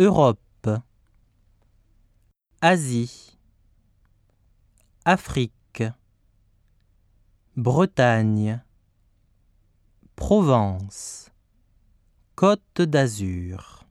Europe, Asie, Afrique, Bretagne, Provence, Côte d'Azur.